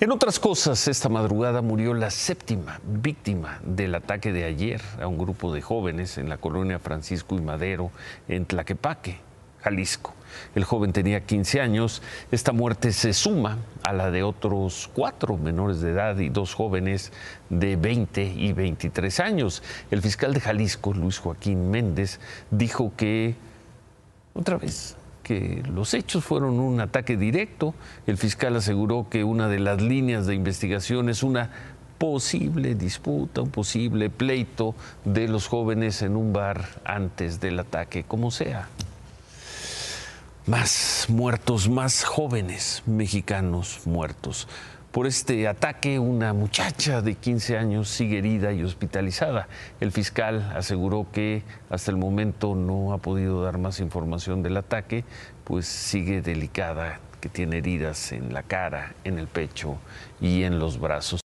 En otras cosas, esta madrugada murió la séptima víctima del ataque de ayer a un grupo de jóvenes en la colonia Francisco y Madero, en Tlaquepaque, Jalisco. El joven tenía 15 años. Esta muerte se suma a la de otros cuatro menores de edad y dos jóvenes de 20 y 23 años. El fiscal de Jalisco, Luis Joaquín Méndez, dijo que, otra vez, que los hechos fueron un ataque directo. El fiscal aseguró que una de las líneas de investigación es una posible disputa, un posible pleito de los jóvenes en un bar antes del ataque, como sea. Más muertos, más jóvenes mexicanos muertos. Por este ataque, una muchacha de 15 años sigue herida y hospitalizada. El fiscal aseguró que hasta el momento no ha podido dar más información del ataque, pues sigue delicada, que tiene heridas en la cara, en el pecho y en los brazos.